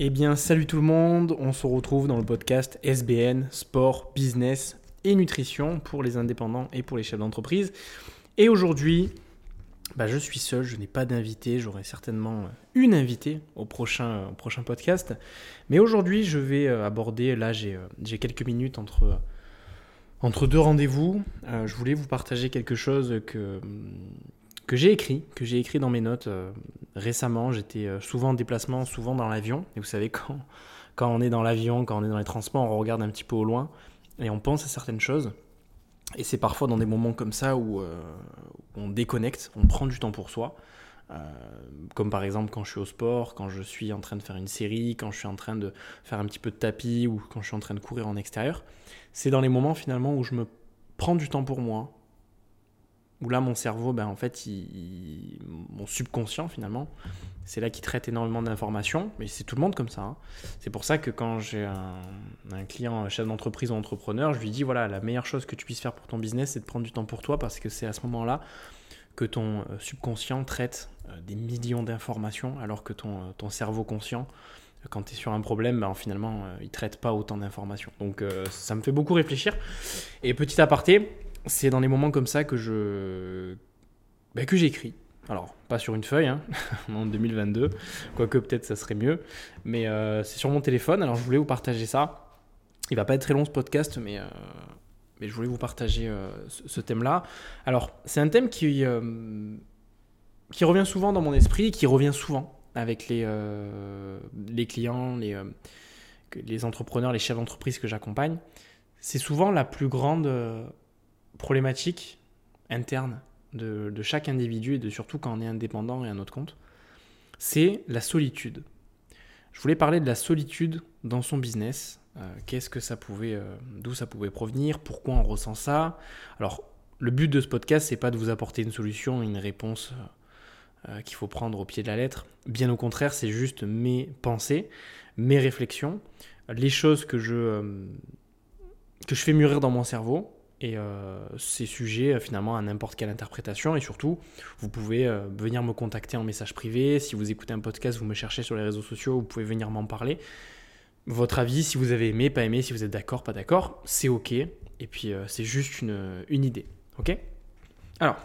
Eh bien, salut tout le monde, on se retrouve dans le podcast SBN, Sport, Business et Nutrition pour les indépendants et pour les chefs d'entreprise. Et aujourd'hui, bah, je suis seul, je n'ai pas d'invité, j'aurai certainement une invitée au prochain, podcast. Mais aujourd'hui, je vais euh, aborder, là j'ai euh, quelques minutes entre, deux rendez-vous, euh, je voulais vous partager quelque chose que j'ai écrit, que j'ai écrit dans mes notes récemment. J'étais euh, souvent en déplacement, souvent dans l'avion. Et vous savez, quand, quand on est dans l'avion, quand on est dans les transports, on regarde un petit peu au loin et on pense à certaines choses. Et c'est parfois dans des moments comme ça où, euh, on déconnecte, on prend du temps pour soi. comme par exemple quand je suis au sport, quand je suis en train de faire une série, quand je suis en train de faire un petit peu de tapis ou quand je suis en train de courir en extérieur. C'est dans les moments finalement où je me prends du temps pour moi, où là mon cerveau, ben, en fait, mon subconscient finalement, c'est là qui traite énormément d'informations, mais c'est tout le monde comme ça. Hein. C'est pour ça que quand j'ai un, client, chef d'entreprise ou entrepreneur, je lui dis voilà, la meilleure chose que tu puisses faire pour ton business, c'est de prendre du temps pour toi, parce que c'est à ce moment-là que ton euh, subconscient traite euh, des millions d'informations, alors que ton, euh, cerveau conscient, quand tu es sur un problème, ben, finalement, il traite pas autant d'informations. Donc ça me fait beaucoup réfléchir. Et petit aparté, c'est dans les moments comme ça que je bah, que j'écris. Alors, pas sur une feuille, hein, en 2022, quoique peut-être ça serait mieux, mais euh, c'est sur mon téléphone. Alors, je voulais vous partager ça. Il va pas être très long ce podcast, mais, euh, mais je voulais vous partager euh, ce, thème-là. Alors, c'est un thème qui, qui revient souvent dans mon esprit, qui revient souvent avec les, les clients, les, les entrepreneurs, les chefs d'entreprise que j'accompagne. C'est souvent la plus grande problématique interne de, chaque individu et de surtout quand on est indépendant et à notre compte, c'est la solitude. Je voulais parler de la solitude dans son business. Euh, qu'est-ce que ça pouvait, euh, d'où ça pouvait provenir, pourquoi on ressent ça? Alors, le but de ce podcast, c'est pas de vous apporter une solution, une réponse euh, qu'il faut prendre au pied de la lettre. Bien au contraire, c'est juste mes pensées, mes réflexions, les choses que je que je fais mûrir dans mon cerveau et euh, c'est sujet euh, finalement à n'importe quelle interprétation. Et surtout, vous pouvez euh, venir me contacter en message privé. Si vous écoutez un podcast, vous me cherchez sur les réseaux sociaux, vous pouvez venir m'en parler. Votre avis, si vous avez aimé, pas aimé, si vous êtes d'accord, pas d'accord, c'est ok. Et puis c'est juste une, une idée. Ok? Alors,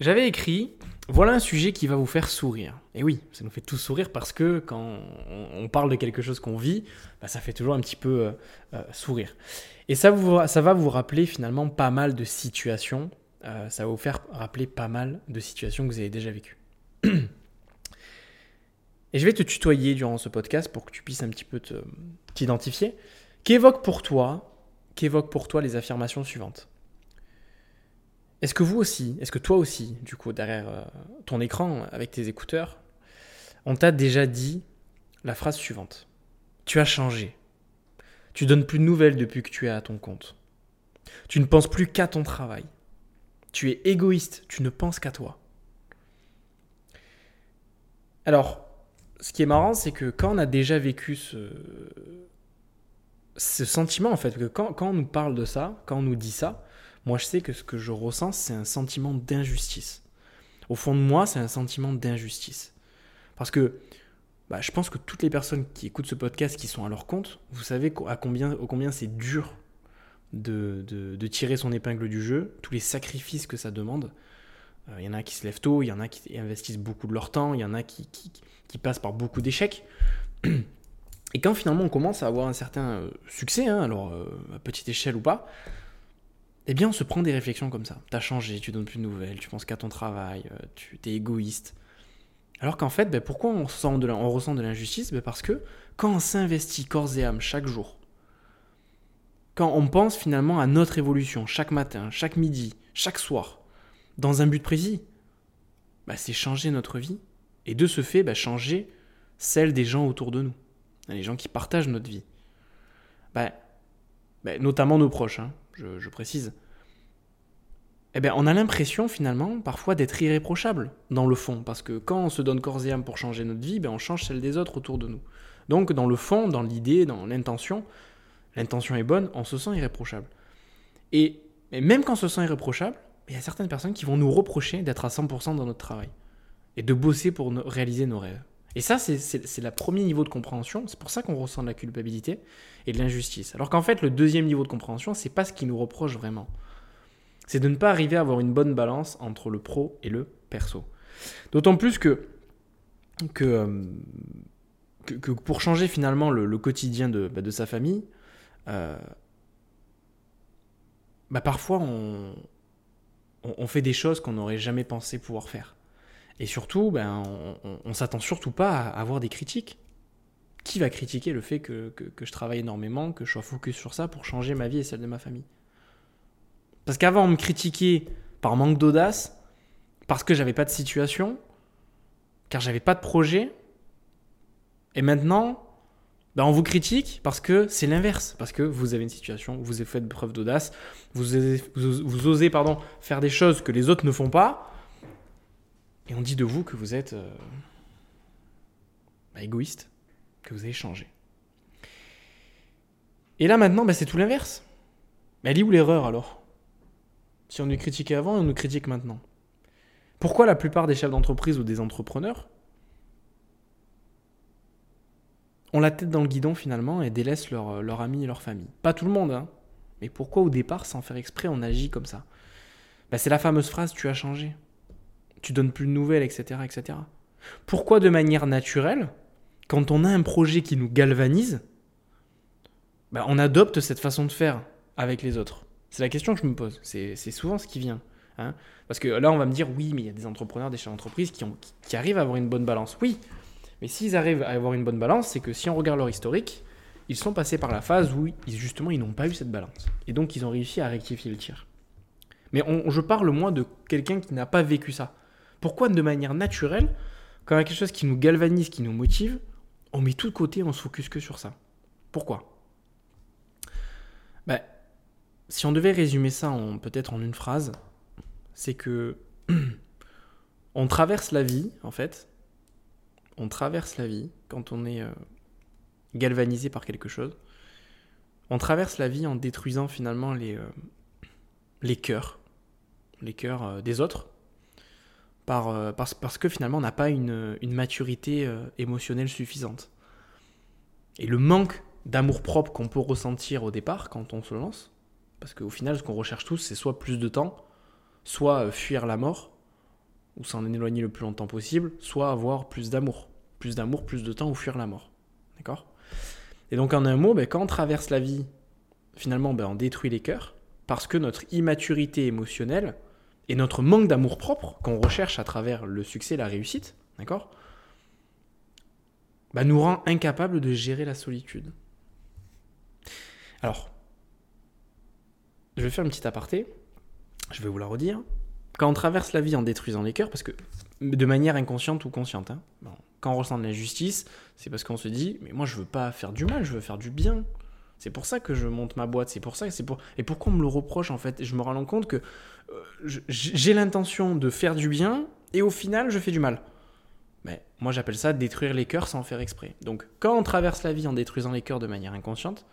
j'avais écrit voilà un sujet qui va vous faire sourire. Et oui, ça nous fait tous sourire parce que quand on parle de quelque chose qu'on vit, bah, ça fait toujours un petit peu sourire. Et ça, va vous rappeler finalement pas mal de situations. Euh, ça va vous faire rappeler pas mal de situations que vous avez déjà vécues. Et je vais te tutoyer durant ce podcast pour que tu puisses un petit peu t'identifier. Qu'évoque pour toi, qu'évoque pour toi les affirmations suivantes? Est-ce que vous aussi, est-ce que toi aussi, du coup, derrière euh, ton écran avec tes écouteurs, on t'a déjà dit la phrase suivante Tu as changé. Tu donnes plus de nouvelles depuis que tu es à ton compte. Tu ne penses plus qu'à ton travail. Tu es égoïste, tu ne penses qu'à toi. Alors, ce qui est marrant, c'est que quand on a déjà vécu ce, sentiment, en fait, que quand, on nous parle de ça, quand on nous dit ça, moi je sais que ce que je ressens, c'est un sentiment d'injustice. Au fond de moi, c'est un sentiment d'injustice. Parce que bah, je pense que toutes les personnes qui écoutent ce podcast, qui sont à leur compte, vous savez à combien, c'est dur de, tirer son épingle du jeu, tous les sacrifices que ça demande. Euh, il y en a qui se lèvent tôt, il y en a qui investissent beaucoup de leur temps, il y en a qui, passent par beaucoup d'échecs. Et quand finalement on commence à avoir un certain euh, succès, hein, alors euh, à petite échelle ou pas, eh bien on se prend des réflexions comme ça. T'as changé, tu donnes plus de nouvelles, tu penses qu'à ton travail, tu es égoïste. Alors qu'en fait, ben, pourquoi on, ressent de l'injustice? Ben, Parce que quand on s'investit corps et âme chaque jour, quand on pense finalement à notre évolution chaque matin, chaque midi, chaque soir, dans un but précis, ben, c'est changer notre vie. Et de ce fait, changer celle des gens autour de nous, les gens qui partagent notre vie. notamment nos proches, hein, je précise eh bien, on a l'impression finalement parfois d'être irréprochable dans le fond, parce que quand on se donne corps et âme pour changer notre vie, ben, on change celle des autres autour de nous. Donc dans le fond, dans l'idée, dans l'intention, l'intention est bonne, on se sent irréprochable. Et, même quand on se sent irréprochable, il y a certaines personnes qui vont nous reprocher d'être à 100% dans notre travail et de bosser pour réaliser nos rêves. Et ça, c'est le premier niveau de compréhension. C'est pour ça qu'on ressent de la culpabilité et de l'injustice. Alors qu'en fait, le deuxième niveau de compréhension, c'est pas ce qui nous reproche vraiment. C'est de ne pas arriver à avoir une bonne balance entre le pro et le perso. D'autant plus que, euh, pour changer finalement le, quotidien de, bah, de, sa famille, euh, bah parfois on, on, fait des choses qu'on n'aurait jamais pensé pouvoir faire. Et surtout, ben, on, ne s'attend surtout pas à avoir des critiques. Qui va critiquer le fait que, que, je travaille énormément, que je sois focus sur ça pour changer ma vie et celle de ma famille? Parce qu'avant, on me critiquait par manque d'audace, parce que j'avais pas de situation, car j'avais pas de projet. Et maintenant, ben on vous critique parce que c'est l'inverse, parce que vous avez une situation, vous avez fait preuve d'audace, vous, vous, osez pardon, faire des choses que les autres ne font pas, et on dit de vous que vous êtes euh, bah, égoïste, que vous avez changé. Et là maintenant, bah, c'est tout l'inverse. Elle est où l'erreur alors? Si on nous critiquait avant on nous critique maintenant. Pourquoi la plupart des chefs d'entreprise ou des entrepreneurs ont la tête dans le guidon finalement et délaissent leurs leur amis et leur famille? Pas tout le monde, hein. Mais pourquoi au départ, sans faire exprès, on agit comme ça? Bah, C'est la fameuse phrase tu as changé tu donnes plus de nouvelles, etc., etc. Pourquoi de manière naturelle, quand on a un projet qui nous galvanise, bah, on adopte cette façon de faire avec les autres? C'est la question que je me pose. C'est souvent ce qui vient. Hein. Parce que là, on va me dire, oui, mais il y a des entrepreneurs, des chefs d'entreprise qui, arrivent à avoir une bonne balance. Oui, mais s'ils arrivent à avoir une bonne balance, c'est que si on regarde leur historique, ils sont passés par la phase où justement ils n'ont pas eu cette balance. Et donc ils ont réussi à rectifier le tir. Mais je parle moins de quelqu'un qui n'a pas vécu ça. Pourquoi de manière naturelle, quand il y a quelque chose qui nous galvanise, qui nous motive, on met tout de côté, on se focus que sur ça? Pourquoi ben, Si on devait résumer ça peut-être en une phrase, c'est que on traverse la vie, en fait, on traverse la vie quand on est euh, galvanisé par quelque chose. On traverse la vie en détruisant finalement les, euh, les cœurs, les cœurs euh, des autres, parce, que finalement on n'a pas une, maturité euh, émotionnelle suffisante. Et le manque d'amour propre qu'on peut ressentir au départ quand on se lance, parce qu'au final ce qu'on recherche tous c'est soit plus de temps, soit euh, fuir la mort, ou s'en éloigner le plus longtemps possible, soit avoir plus d'amour. Plus d'amour, plus de temps ou fuir la mort. D'accord? Et donc en un mot, ben, quand on traverse la vie, finalement ben, on détruit les cœurs, parce que notre immaturité émotionnelle, et notre manque d'amour propre qu'on recherche à travers le succès, la réussite, d'accord? Bah, nous rend incapables de gérer la solitude. Alors, je vais faire une petite aparté, je vais vous la redire. Quand on traverse la vie en détruisant les cœurs, parce que de manière inconsciente ou consciente, hein, quand on ressent de l'injustice, c'est parce qu'on se dit, mais moi je veux pas faire du mal, je veux faire du bien. C'est pour ça que je monte ma boîte, c'est pour ça que c'est pour. Et pourquoi on me le reproche en fait? Je me rends compte que euh, j'ai l'intention de faire du bien et au final je fais du mal. Mais moi j'appelle ça détruire les cœurs sans faire exprès. Donc quand on traverse la vie en détruisant les cœurs de manière inconsciente,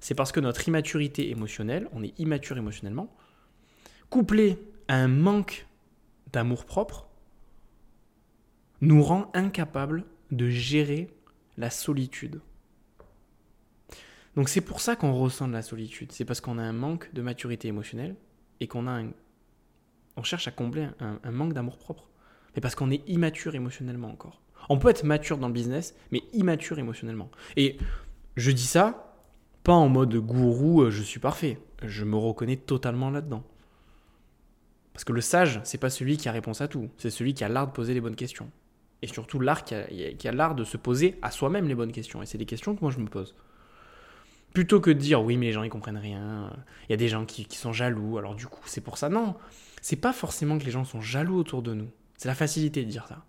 c'est parce que notre immaturité émotionnelle, on est immature émotionnellement, couplé à un manque d'amour propre, nous rend incapables de gérer la solitude. Donc c'est pour ça qu'on ressent de la solitude. C'est parce qu'on a un manque de maturité émotionnelle et qu'on a on cherche à combler un, manque d'amour propre. Mais parce qu'on est immature émotionnellement encore. On peut être mature dans le business, mais immature émotionnellement. Et je dis ça pas en mode gourou, euh, je suis parfait. Je me reconnais totalement là-dedans. Parce que le sage, c'est pas celui qui a réponse à tout, c'est celui qui a l'art de poser les bonnes questions. Et surtout l'art qui a, qui a l'art de se poser à soi-même les bonnes questions. Et c'est des questions que moi je me pose. Plutôt que de dire oui, mais les gens ils comprennent rien, il y a des gens qui, sont jaloux, alors du coup c'est pour ça. Non, c'est pas forcément que les gens sont jaloux autour de nous. C'est la facilité de dire ça.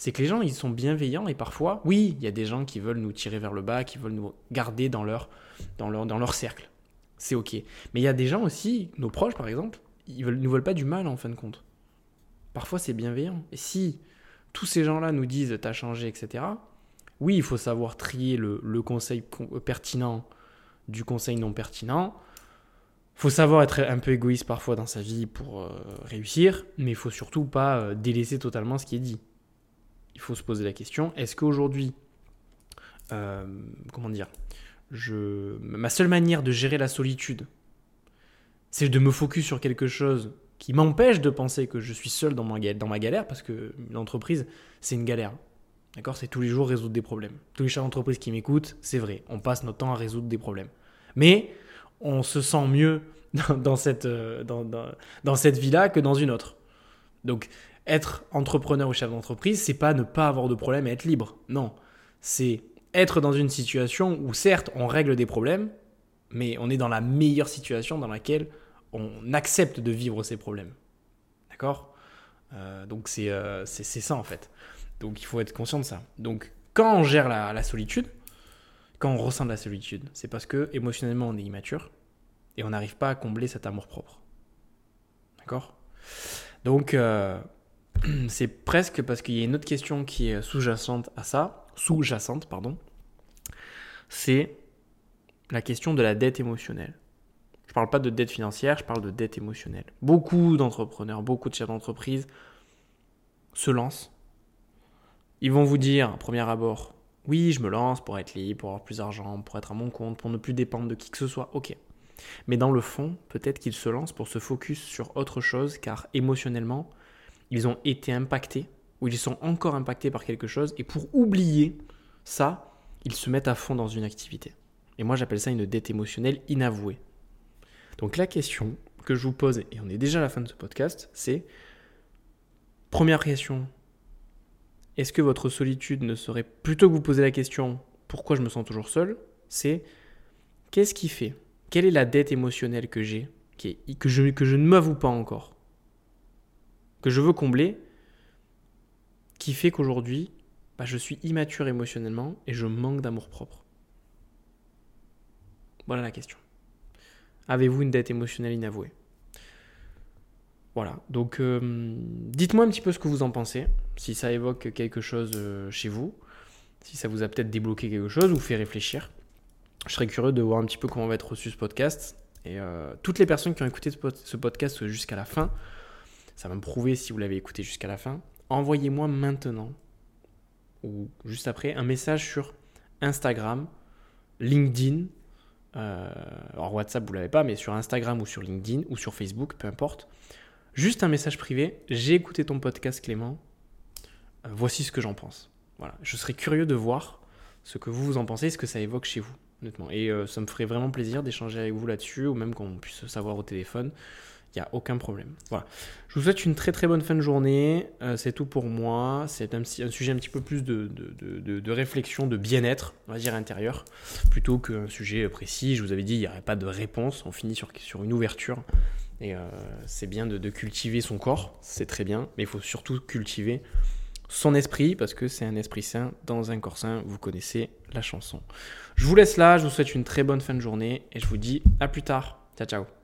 C'est que les gens ils sont bienveillants et parfois, oui, il y a des gens qui veulent nous tirer vers le bas, qui veulent nous garder dans leur, dans leur, dans leur cercle. C'est ok. Mais il y a des gens aussi, nos proches par exemple, ils ne nous veulent pas du mal en fin de compte. Parfois c'est bienveillant. Et si tous ces gens-là nous disent t'as changé, etc., oui, il faut savoir trier le, le conseil pertinent du conseil non pertinent. Faut savoir être un peu égoïste parfois dans sa vie pour euh, réussir, mais il faut surtout pas euh, délaisser totalement ce qui est dit. Il faut se poser la question, est-ce qu'aujourd'hui, euh, comment dire, je, ma seule manière de gérer la solitude, c'est de me focus sur quelque chose qui m'empêche de penser que je suis seul dans ma, dans galère, parce que l'entreprise, c'est une galère. D'accord? C'est tous les jours résoudre des problèmes. Tous les chefs d'entreprise qui m'écoutent, c'est vrai, on passe notre temps à résoudre des problèmes. Mais on se sent mieux dans, cette, euh, dans, dans, cette vie-là que dans une autre. Donc, être entrepreneur ou chef d'entreprise, c'est pas ne pas avoir de problème et être libre. Non, c'est être dans une situation où certes on règle des problèmes, mais on est dans la meilleure situation dans laquelle on accepte de vivre ces problèmes. D'accord? Euh, Donc euh, c'est ça en fait. Donc il faut être conscient de ça. Donc quand on gère la, la solitude, quand on ressent de la solitude, c'est parce que émotionnellement on est immature et on n'arrive pas à combler cet amour propre. D'accord? Donc euh, c'est presque parce qu'il y a une autre question qui est sous-jacente à ça, sous-jacente, pardon, c'est la question de la dette émotionnelle. Je ne parle pas de dette financière, je parle de dette émotionnelle. Beaucoup d'entrepreneurs, beaucoup de chefs d'entreprise se lancent. Ils vont vous dire, premier abord, oui, je me lance pour être libre, pour avoir plus d'argent, pour être à mon compte, pour ne plus dépendre de qui que ce soit. Ok. Mais dans le fond, peut-être qu'ils se lancent pour se focus sur autre chose, car émotionnellement, ils ont été impactés, ou ils sont encore impactés par quelque chose, et pour oublier ça, ils se mettent à fond dans une activité. Et moi, j'appelle ça une dette émotionnelle inavouée. Donc la question que je vous pose, et on est déjà à la fin de ce podcast, c'est, première question, est-ce que votre solitude ne serait, plutôt que vous poser la question, pourquoi je me sens toujours seul, c'est, qu'est-ce qui fait Quelle est la dette émotionnelle que j'ai, que je, que je ne m'avoue pas encore? Que je veux combler, qui fait qu'aujourd'hui, bah, je suis immature émotionnellement et je manque d'amour propre Voilà la question. Avez-vous une dette émotionnelle inavouée? Voilà, donc euh, dites-moi un petit peu ce que vous en pensez, si ça évoque quelque chose euh, chez vous, si ça vous a peut-être débloqué quelque chose ou fait réfléchir. Je serais curieux de voir un petit peu comment va être reçu ce podcast. Et euh, toutes les personnes qui ont écouté ce podcast jusqu'à la fin, ça va me prouver si vous l'avez écouté jusqu'à la fin. Envoyez-moi maintenant ou juste après un message sur Instagram, LinkedIn. Euh, alors WhatsApp, vous l'avez pas, mais sur Instagram ou sur LinkedIn ou sur Facebook, peu importe. Juste un message privé. J'ai écouté ton podcast, Clément. Euh, voici ce que j'en pense. Voilà. Je serais curieux de voir ce que vous vous en pensez, ce que ça évoque chez vous, honnêtement. Et euh, ça me ferait vraiment plaisir d'échanger avec vous là-dessus, ou même qu'on puisse savoir au téléphone. Il n'y a aucun problème. Voilà. Je vous souhaite une très très bonne fin de journée. Euh, c'est tout pour moi. C'est un, sujet un petit peu plus de, de, de, réflexion, de bien-être, on va dire intérieur, plutôt qu'un sujet précis. Je vous avais dit, il n'y aurait pas de réponse. On finit sur, sur une ouverture. Et euh, c'est bien de, cultiver son corps, c'est très bien. Mais il faut surtout cultiver son esprit, parce que c'est un esprit sain dans un corps sain. Vous connaissez la chanson. Je vous laisse là. Je vous souhaite une très bonne fin de journée. Et je vous dis à plus tard. Ciao, ciao.